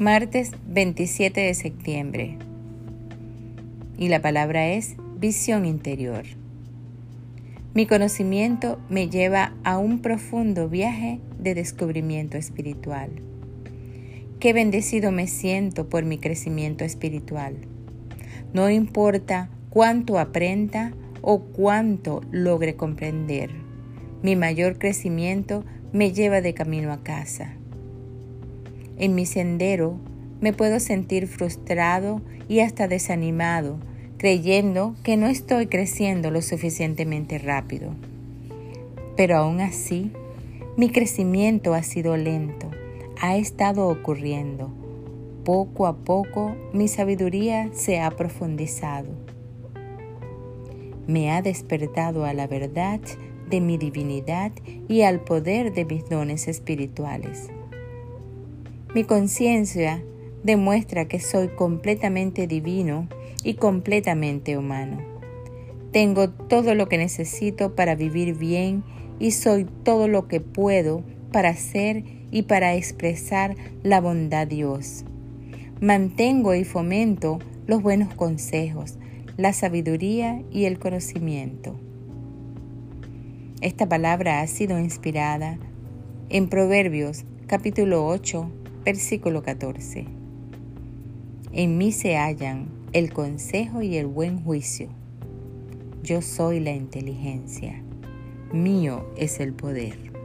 Martes 27 de septiembre. Y la palabra es visión interior. Mi conocimiento me lleva a un profundo viaje de descubrimiento espiritual. Qué bendecido me siento por mi crecimiento espiritual. No importa cuánto aprenda o cuánto logre comprender, mi mayor crecimiento me lleva de camino a casa en mi sendero me puedo sentir frustrado y hasta desanimado, creyendo que no estoy creciendo lo suficientemente rápido. Pero aún así, mi crecimiento ha sido lento, ha estado ocurriendo. Poco a poco mi sabiduría se ha profundizado. Me ha despertado a la verdad de mi divinidad y al poder de mis dones espirituales. Mi conciencia demuestra que soy completamente divino y completamente humano. Tengo todo lo que necesito para vivir bien y soy todo lo que puedo para ser y para expresar la bondad de Dios. Mantengo y fomento los buenos consejos, la sabiduría y el conocimiento. Esta palabra ha sido inspirada en Proverbios capítulo 8, Versículo 14. En mí se hallan el consejo y el buen juicio. Yo soy la inteligencia. Mío es el poder.